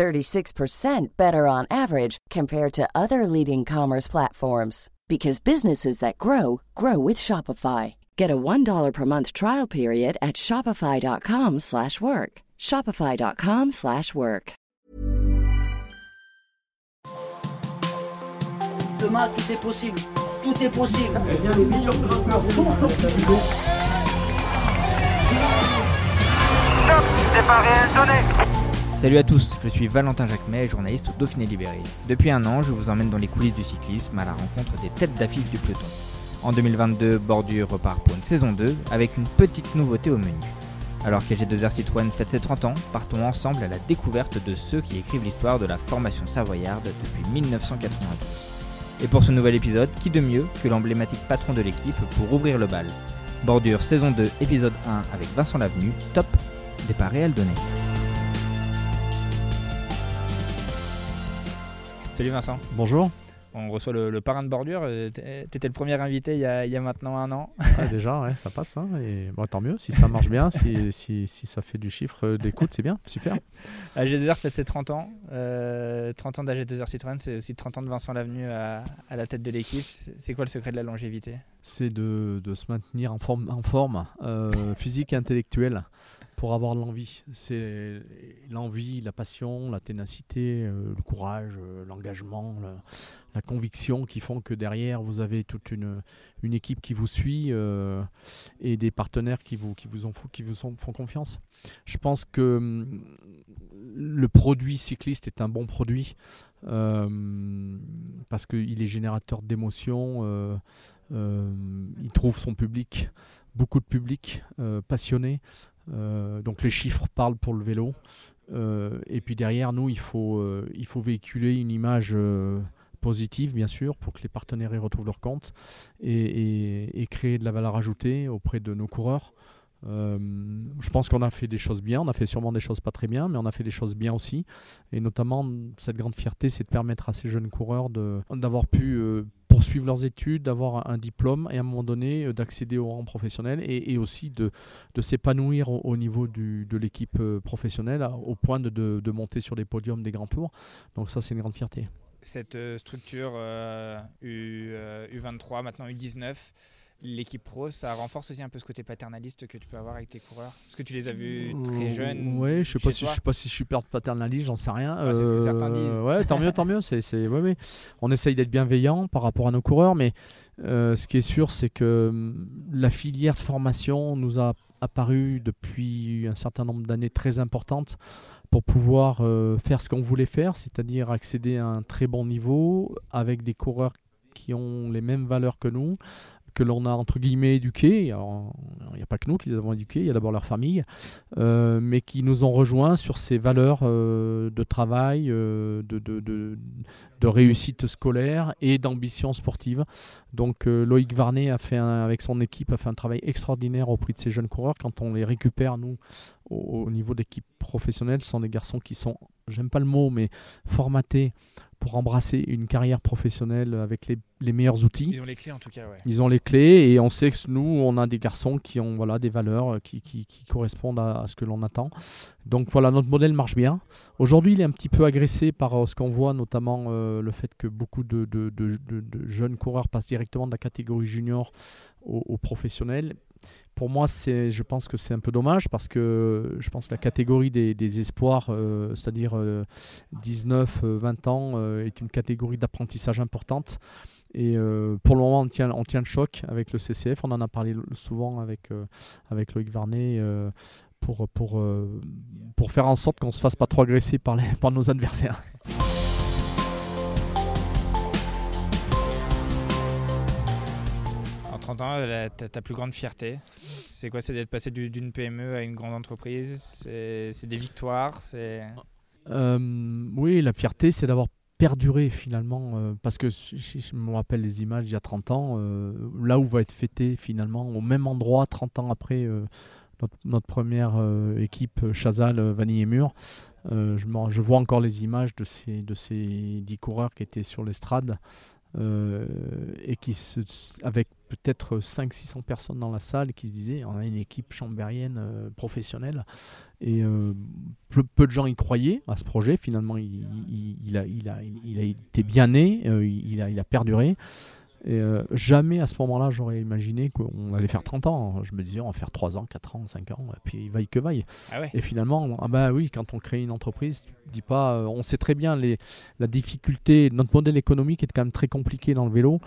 36% better on average compared to other leading commerce platforms because businesses that grow grow with Shopify. Get a $1 per month trial period at shopify.com/work. shopify.com/work. Demain tout est possible. Tout est possible. Bien, les meilleurs grimpeurs sont sortis. Stop Départ réel donné Salut à tous, je suis Valentin Jacquemet, journaliste au Dauphiné Libéré. Depuis un an, je vous emmène dans les coulisses du cyclisme à la rencontre des têtes d'affiche du peloton. En 2022, Bordure repart pour une saison 2 avec une petite nouveauté au menu. Alors que G2R Citroën fête ses 30 ans, partons ensemble à la découverte de ceux qui écrivent l'histoire de la formation savoyarde depuis 1992. Et pour ce nouvel épisode, qui de mieux que l'emblématique patron de l'équipe pour ouvrir le bal? Bordure saison 2, épisode 1 avec Vincent Lavenu, top, départ réel donné. Salut Vincent. Bonjour. On reçoit le, le parrain de bordure. Euh, t'é- T'étais le premier invité il y a, il y a maintenant un an. Ah, déjà, ouais, ça passe. hein, et bon, tant mieux. Si ça marche bien, si, si, si ça fait du chiffre euh, d'écoute, c'est bien. Super. AG2R fait ses 30 ans. Euh, 30 ans d'AG2R Citroën, c'est aussi 30 ans de Vincent Lavenu à, à la tête de l'équipe. C'est c'est quoi le secret de la longévité? C'est de, de se maintenir en forme, en forme euh, physique et intellectuelle pour avoir l'envie. C'est l'envie, la passion, la ténacité, euh, le courage, euh, l'engagement, le- la conviction qui font que derrière, vous avez toute une, une équipe qui vous suit euh, et des partenaires qui vous, qui vous, en font, qui vous font confiance. Je pense que hum, le produit cycliste est un bon produit parce qu'il est générateur d'émotions. il trouve son public, beaucoup de public passionné. Euh, donc les chiffres parlent pour le vélo. Euh, et puis derrière nous, il faut, euh, il faut véhiculer une image positive, bien sûr, pour que les partenaires y retrouvent leur compte et, créer de la valeur ajoutée auprès de nos coureurs. Je pense qu'on a fait des choses bien, on a fait sûrement des choses pas très bien, mais on a fait des choses bien aussi. Et notamment, cette grande fierté, c'est de permettre à ces jeunes coureurs d'avoir pu poursuivre leurs études, d'avoir un diplôme et à un moment donné euh, d'accéder au rang professionnel et, aussi de, s'épanouir au, au niveau de l'équipe euh, professionnelle au point de, monter sur les podiums des grands tours. Donc ça, c'est une grande fierté. Cette euh, structure euh, U, euh, U23, maintenant U19, l'équipe pro, ça renforce aussi un peu ce côté paternaliste que tu peux avoir avec tes coureurs Parce que tu les as vus très jeunes. Ouais, je sais pas si je sais pas si je suis paternaliste, j'en sais rien. Ouais, c'est ce que certains Euh, disent. Ouais, tant mieux, tant mieux. C'est, c'est, ouais, ouais. On essaye d'être bienveillant par rapport à nos coureurs, mais euh, ce qui est sûr, c'est que hum, la filière de formation nous a apparu depuis un certain nombre d'années très importante pour pouvoir euh, faire ce qu'on voulait faire, c'est-à-dire accéder à un très bon niveau avec des coureurs qui ont les mêmes valeurs que nous, que l'on a entre guillemets éduqués. Il n'y a pas que nous qui les avons éduqués, il y a d'abord leur famille, euh, mais qui nous ont rejoints sur ces valeurs euh, de travail, euh, de, réussite scolaire et d'ambition sportive. Donc Loïc Varnet a fait avec son équipe a fait un travail extraordinaire auprès de ces jeunes coureurs. Quand on les récupère, nous, au, au niveau d'équipe professionnelle, ce sont des garçons qui sont, j'aime pas le mot, mais formatés pour embrasser une carrière professionnelle avec les, les meilleurs outils. Ils ont les clés en tout cas, ouais. Ils ont les clés et on sait que nous, on a des garçons qui ont voilà, des valeurs qui, qui- qui correspondent à, à ce que l'on attend. Donc voilà, notre modèle marche bien. Aujourd'hui, il est un petit peu agressé par euh, ce qu'on voit, notamment euh, le fait que beaucoup de, de- de- jeunes coureurs passent directement de la catégorie junior au, au professionnel. Pour moi, je pense que c'est un peu dommage parce que je pense que la catégorie des, espoirs, euh, c'est-à-dire euh, 19, euh, 20 ans, euh, est une catégorie d'apprentissage importante. Et euh, pour le moment, on tient, on tient le choc avec le CCF. On en a parlé souvent avec, euh, avec Loïc Varnet euh, pour, pour, euh, pour faire en sorte qu'on ne se fasse pas trop agresser par, les, par nos adversaires. 30 ans, ta, plus grande fierté, c'est quoi? C'est d'être passé du- d'une PME à une grande entreprise? C'est des victoires? Euh, oui, la fierté, c'est d'avoir perdurer finalement, euh, parce que je me rappelle les images il y a 30 ans, euh, là où va être fêté finalement, au même endroit, 30 ans après notre, première équipe Chazal, Vanille et Mur, je vois encore les images de ces, de ces 10 coureurs qui étaient sur l'estrade euh, et qui se, avec peut-être 500-600 personnes dans la salle qui se disaient on a une équipe chambérienne euh, professionnelle. Et euh, peu, de gens y croyaient à ce projet. Finalement il, a, été bien né il, a, il a perduré et euh, jamais à ce moment-là j'aurais imaginé qu'on allait faire 30 ans. Je me disais on va faire 3 ans 4 ans 5 ans et puis vaille que vaille. Ah ouais. Et finalement, ah bah oui, quand on crée une entreprise, tu te dis pas, euh, on sait très bien les, la difficulté, notre modèle économique est quand même très compliqué dans le vélo.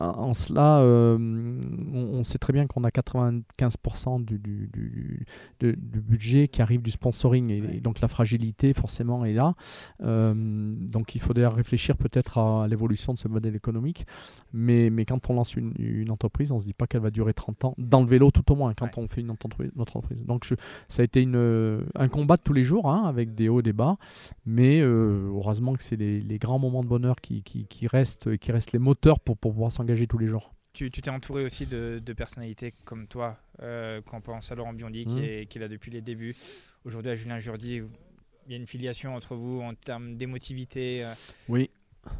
En, cela, euh, on, on sait très bien qu'on a 95% du, du, du- de- du budget qui arrive du sponsoring et, et donc la fragilité forcément est là. Euh, donc il faut d'ailleurs réfléchir peut-être à l'évolution de ce modèle économique. Mais, mais quand on lance une, une entreprise, on se dit pas qu'elle va durer 30 ans, dans le vélo tout au moins, quand Ouais. on fait une entreprise. Donc je, ça a été une, un combat de tous les jours, hein, avec des hauts, des bas. Mais euh, heureusement que c'est les, les grands moments de bonheur qui, qui, qui restent, et qui restent les moteurs pour, pour pouvoir s'engager tous les jours. Tu t'es entouré aussi de, de personnalités comme toi, euh, quand on pense à Laurent Biondi, qui, Mhm. est, qui est là depuis les débuts. Aujourd'hui, à Julien Jourdi, il y a une filiation entre vous en termes d'émotivité. euh, Oui,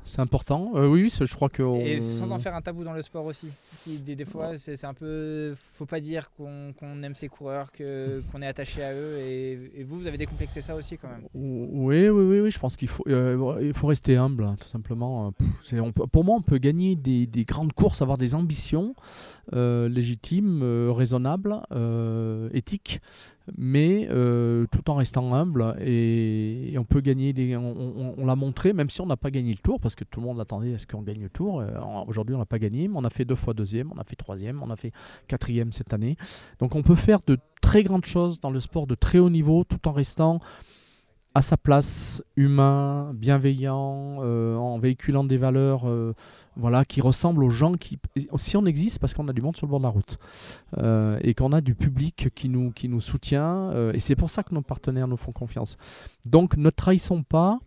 c'est important. Euh, oui, je crois que. Et sans en faire un tabou dans le sport aussi. Des, des fois, c'est c'est un peu. Faut pas dire qu'on aime ses coureurs, qu'on est attaché à eux. Et, et vous, vous avez décomplexé ça aussi quand même. Oui, oui, oui, oui, je pense qu'il faut, euh, il faut rester humble, hein, tout simplement. On peut- pour moi, on peut gagner des, des grandes courses, avoir des ambitions euh, légitimes, euh, raisonnables, éthiques, mais euh, tout en restant humble. Et, on peut gagner des. On, l'a montré, même si on n'a pas gagné le tour, parce que tout le monde attendait à ce qu'on gagne le tour? Euh, Aujourd'hui, on n'a pas gagné, mais on a fait deux fois deuxième, on a fait troisième, on a fait quatrième cette année. Donc, on peut faire de très grandes choses dans le sport de très haut niveau, tout en restant à sa place, humain, bienveillant, euh, en véhiculant des valeurs voilà, qui ressemblent aux gens qui... Si on existe, parce qu'on a du monde sur le bord de la route, euh, et qu'on a du public qui nous, qui nous soutient, euh, et c'est pour ça que nos partenaires nous font confiance. Donc ne trahissons pas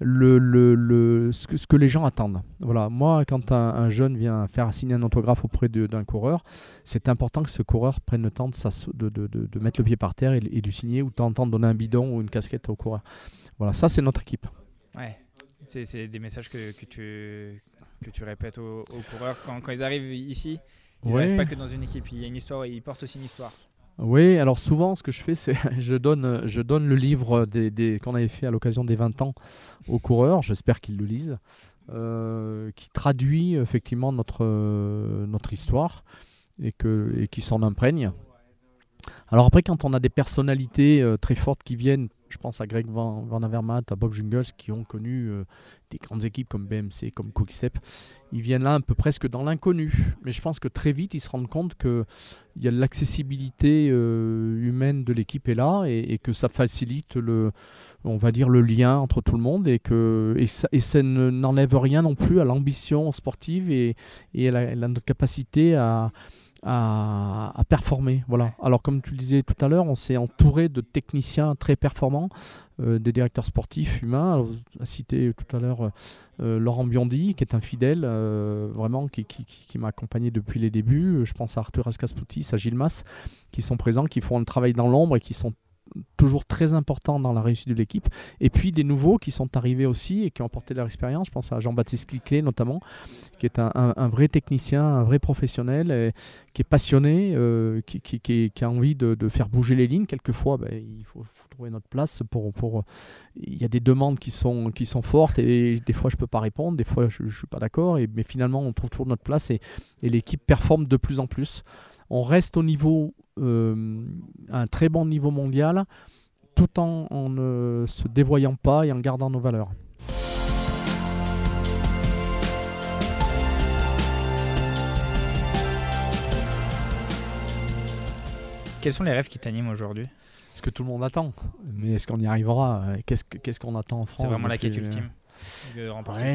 le, le, le- ce, que, ce que les gens attendent. Voilà, moi, quand un, un jeune vient faire signer un autographe auprès d'un coureur, c'est important que ce coureur prenne le temps de, de, de- mettre le pied par terre et, de signer, ou de donner un bidon ou une casquette au coureur. Voilà, ça c'est notre équipe. Ouais. C'est des messages que, que, tu, que tu répètes aux, aux coureurs quand, quand ils arrivent ici. Ils Ouais. n'arrivent pas que dans une équipe. Il y a une histoire, ils portent aussi une histoire. Oui, alors souvent ce que je fais, c'est je donne, je donne le livre des, des- qu'on avait fait à l'occasion des 20 ans aux coureurs, j'espère qu'ils le lisent, euh, qui traduit effectivement notre, notre histoire et, que, et qui s'en imprègne. Alors après, quand on a des personnalités euh, très fortes qui viennent, je pense à Greg Van, Van à Bob Jungels, qui ont connu euh, des grandes équipes comme BMC, comme Quickstep, ils viennent là un peu presque dans l'inconnu. Mais je pense que très vite, ils se rendent compte que y a l'accessibilité euh, humaine de l'équipe est là et, que ça facilite le, on va dire le lien entre tout le monde et que et ça, n'enlève rien non plus à l'ambition sportive et, à notre capacité à, à, à performer. Voilà. Alors comme tu le disais tout à l'heure, on s'est entouré de techniciens très performants, euh, des directeurs sportifs humains. Alors, vous avez cité tout à l'heure euh, Laurent Biondi, qui est un fidèle, euh, vraiment, qui, qui- qui- qui m'a accompagné depuis les débuts. Je pense à Arthur Ascaspoutis, à Gilles Mas, qui sont présents, qui font un travail dans l'ombre et qui sont toujours très importants dans la réussite de l'équipe. Et puis des nouveaux qui sont arrivés aussi et qui ont apporté leur expérience. Je pense à Jean-Baptiste Cliclé notamment, qui est un, vrai technicien, un vrai professionnel, qui est passionné, euh, qui, a envie de, faire bouger les lignes. Quelquefois, ben, il faut, trouver notre place. Pour, il y a des demandes qui sont, fortes et des fois je peux pas répondre, des fois je, ne suis pas d'accord. Mais finalement, on trouve toujours notre place et l'équipe performe de plus en plus. On reste au niveau, euh, à un très bon niveau mondial, tout en, en ne se dévoyant pas et en gardant nos valeurs. Quels sont les rêves qui t'animent aujourd'hui? Ce que tout le monde attend? Mais est-ce qu'on y arrivera? Qu'est-ce que- qu'est-ce qu'on attend en France C'est vraiment la quête euh, ultime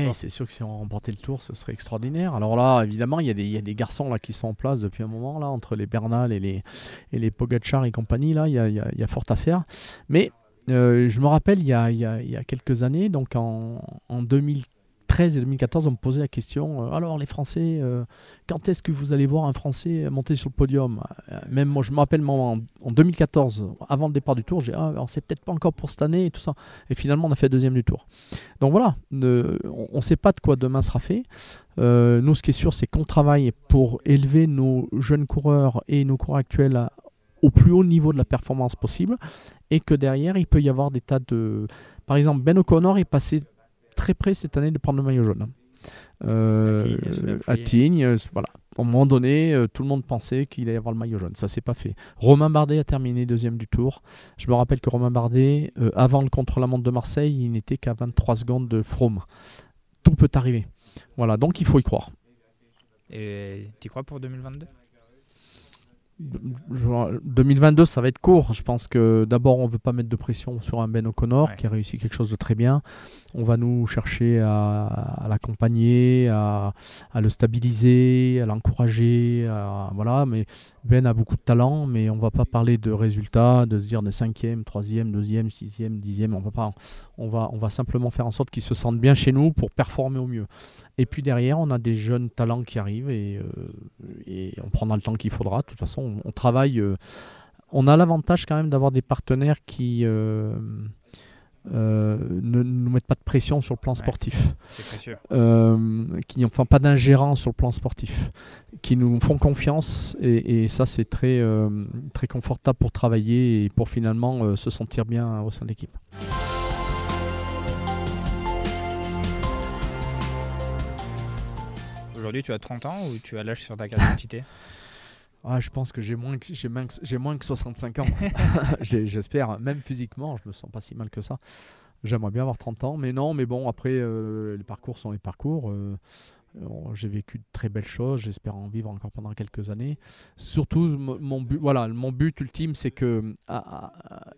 Ouais, c'est sûr que si on remportait le tour, ce serait extraordinaire. Alors là, évidemment, il y, a des- il y a des garçons là qui sont en place depuis un moment là, entre les Bernal et les et les Pogacar et compagnie là, il y a, y a- il y a fort à faire. Mais euh, je me rappelle, il y a, il y a- quelques années, donc en, en 2000 2013 et 2014, on me posait la question euh, alors les Français, euh, quand est-ce que vous allez voir un Français monter sur le podium? Euh, Même moi, je me rappelle en, en 2014, avant le départ du Tour, j'ai dit ah, c'est peut-être pas encore pour cette année et tout ça. Et finalement, on a fait deuxième du Tour. Donc voilà, on ne sait pas de quoi demain sera fait. Nous, ce qui est sûr, c'est qu'on travaille pour élever nos jeunes coureurs et nos coureurs actuels au plus haut niveau de la performance possible, et que derrière, il peut y avoir des tas de... Par exemple, Ben O'Connor est passé très près cette année de prendre le maillot jaune. Euh, À Tignes, à pluie. Tignes, euh, voilà. À un moment donné, euh, tout le monde pensait qu'il allait avoir le maillot jaune. Ça s'est pas fait. Romain Bardet a terminé deuxième du tour. Je me rappelle que Romain Bardet, euh, avant le contre-la-montre de Marseille, il n'était qu'à 23 secondes de Froome. Tout peut arriver. Voilà, donc il faut y croire. Et tu crois pour 2022 Je- 2022, ça va être court. Je pense que d'abord, on veut pas mettre de pression sur un Ben O'Connor Ouais. qui a réussi quelque chose de très bien. On va nous chercher à, à l'accompagner, à, à le stabiliser, à l'encourager. Voilà, mais Ben a beaucoup de talent, mais on va pas parler de résultats, de se dire de cinquième, troisième, deuxième, sixième, dixième. On va pas. On va, on va simplement faire en sorte qu'ils se sentent bien chez nous pour performer au mieux. Et puis derrière, on a des jeunes talents qui arrivent et, euh, et on prendra le temps qu'il faudra. De toute façon, on, on travaille. euh, on a l'avantage quand même d'avoir des partenaires qui euh, euh, ne nous mettent pas de pression sur le plan Ouais. sportif, qui n'ont enfin, pas d'ingérence sur le plan sportif, qui nous font confiance et, et ça c'est très, très confortable pour travailler et pour finalement se sentir bien au sein de l'équipe. Aujourd'hui, tu as 30 ans ou tu as l'âge sur ta carte d'identité Ah, je pense que j'ai moins que, j'ai moins que, j'ai moins que 65 ans. J'ai- J'espère, même physiquement, je me sens pas si mal que ça. J'aimerais bien avoir 30 ans, mais non, mais bon, après, euh, les parcours sont les parcours. euh, euh, j'ai vécu de très belles choses, j'espère en vivre encore pendant quelques années. Surtout, mo- mon but, voilà, mon but ultime, c'est que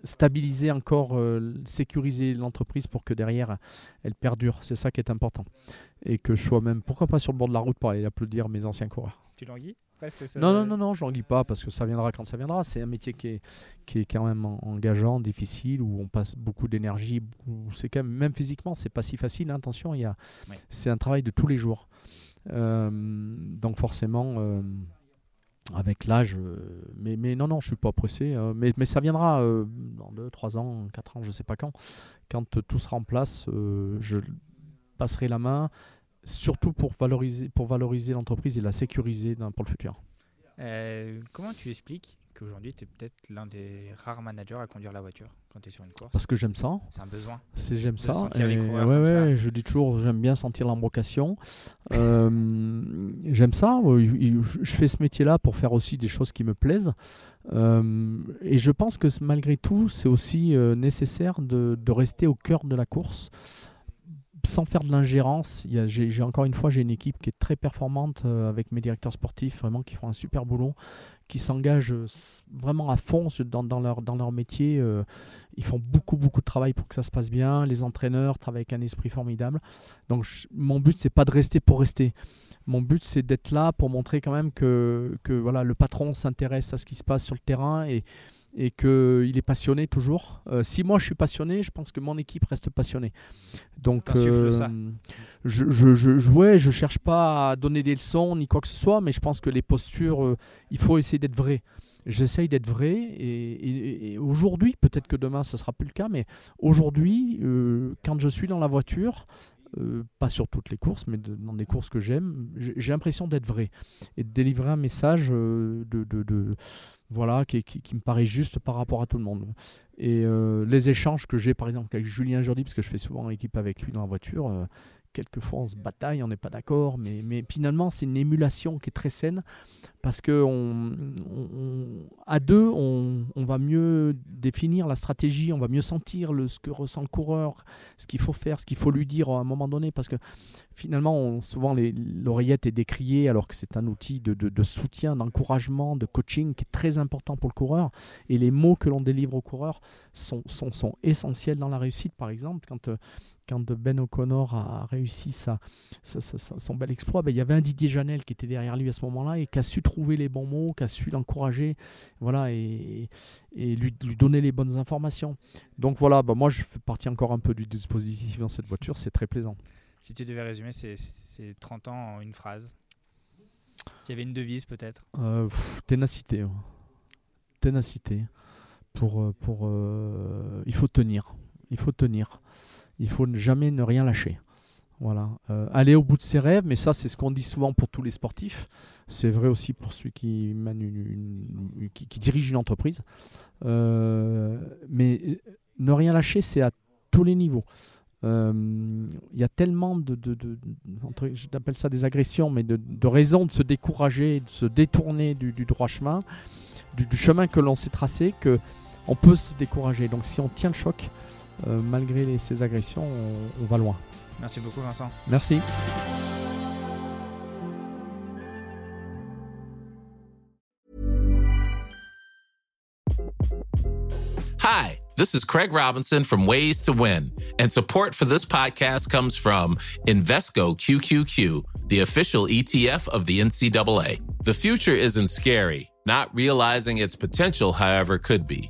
stabiliser encore, euh, sécuriser l'entreprise pour que derrière, elle perdure. C'est ça qui est important. Et que je sois même, pourquoi pas sur le bord de la route pour aller applaudir mes anciens coureurs. Tu languis presque ça- Non, non, non, non, je languis pas parce que ça viendra quand ça viendra. C'est un métier qui est, qui est quand même en- engageant, difficile, où on passe beaucoup d'énergie. C'est quand même, même physiquement, c'est pas si facile. hein, attention, il y a, Ouais. c'est un travail de tous les jours. Euh, donc forcément, euh, avec l'âge, euh, mais, mais non, non, je suis pas pressé. euh, mais, mais ça viendra euh, dans 2, 3 ans, 4 ans, je sais pas quand. Quand tout sera en place, euh, je passerai la main. Surtout pour valoriser, pour valoriser l'entreprise et la sécuriser dans- pour le futur. Euh, comment tu expliques qu'aujourd'hui, tu es peut-être l'un des rares managers à conduire la voiture quand tu es sur une course? Parce que j'aime ça. C'est un besoin. C'est j'aime ça. sentir les ouais, ça. ouais, je dis toujours, j'aime bien sentir l'embrocation. Euh, j'aime ça. Il- Je fais ce métier-là pour faire aussi des choses qui me plaisent. Euh, et je pense que malgré tout, c'est aussi euh, nécessaire de, de rester au cœur de la course sans faire de l'ingérence. J'ai encore une fois, j'ai une équipe qui est très performante euh, avec mes directeurs sportifs, vraiment qui font un super boulot, qui s'engagent euh, vraiment à fond dans, leur, dans leur métier. euh, ils font beaucoup, beaucoup de travail pour que ça se passe bien. Les entraîneurs travaillent avec un esprit formidable. Donc, mon but, c'est pas de rester pour rester. Mon but, c'est d'être là pour montrer quand même que, que voilà, le patron s'intéresse à ce qui se passe sur le terrain et, et qu'il est passionné toujours. Euh, si moi, je suis passionné, je pense que mon équipe reste passionnée. Donc, euh, ça. je, je, je, ouais, je cherche pas à donner des leçons ni quoi que ce soit, mais je pense que les postures, euh, il faut essayer d'être vrai. J'essaye d'être vrai et, et- et aujourd'hui, peut-être que demain ce sera plus le cas, mais aujourd'hui, quand je suis dans la voiture, euh, pas sur toutes les courses, mais dans des courses que j'aime, j'ai l'impression d'être vrai et de délivrer un message euh, de, de- voilà, qui, qui- me paraît juste par rapport à tout le monde. Et euh, les échanges que j'ai par exemple avec Julien Jourdi, parce que je fais souvent équipe avec lui dans la voiture, quelquefois on se bataille, on n'est pas d'accord, mais, mais finalement c'est une émulation qui est très saine parce que on, à deux on, on va mieux définir la stratégie, on va mieux sentir le, ce que ressent le coureur, ce qu'il faut faire, ce qu'il faut lui dire à un moment donné, parce que finalement souvent l'oreillette est décriée alors que c'est un outil de, de- de soutien, d'encouragement, de coaching qui est très important pour le coureur. Et les mots que l'on délivre au coureur sont, sont, sont essentiels dans la réussite. Par exemple quand euh, quand Ben O'Connor a réussi sa, sa- sa- sa- son bel exploit, ben, il y avait un Didier Janel qui était derrière lui à ce moment-là et qui a su trouver les bons mots, qui a su l'encourager voilà, et, et lui, lui donner les bonnes informations. Donc voilà, ben, moi je fais partie encore un peu du dispositif dans cette voiture, c'est très plaisant. Si tu devais résumer ces, ces 30 ans en une phrase, il y avait une devise peut-être? Euh, ténacité. Ténacité. Pour, euh, pour, euh, il faut tenir. Il faut tenir. Il faut jamais ne rien lâcher. Voilà. Euh, aller au bout de ses rêves, mais ça, c'est ce qu'on dit souvent pour tous les sportifs. C'est vrai aussi pour celui qui, une- dirige une entreprise. Euh, mais euh, ne rien lâcher, c'est à tous les niveaux. Il y a tellement de, je ça des agressions, mais de, raisons de se décourager, de se détourner du, droit chemin, du, du chemin que l'on s'est tracé, que on peut se décourager. Donc si on tient le choc, Euh, malgré les- ces agressions, on, on va loin. Merci beaucoup Vincent. Merci. Hi, this is Craig Robinson from Ways to Win, and support for this podcast comes from Invesco QQQ, the official ETF of the NCAA. The future isn't scary. Not realizing its potential, however, could be.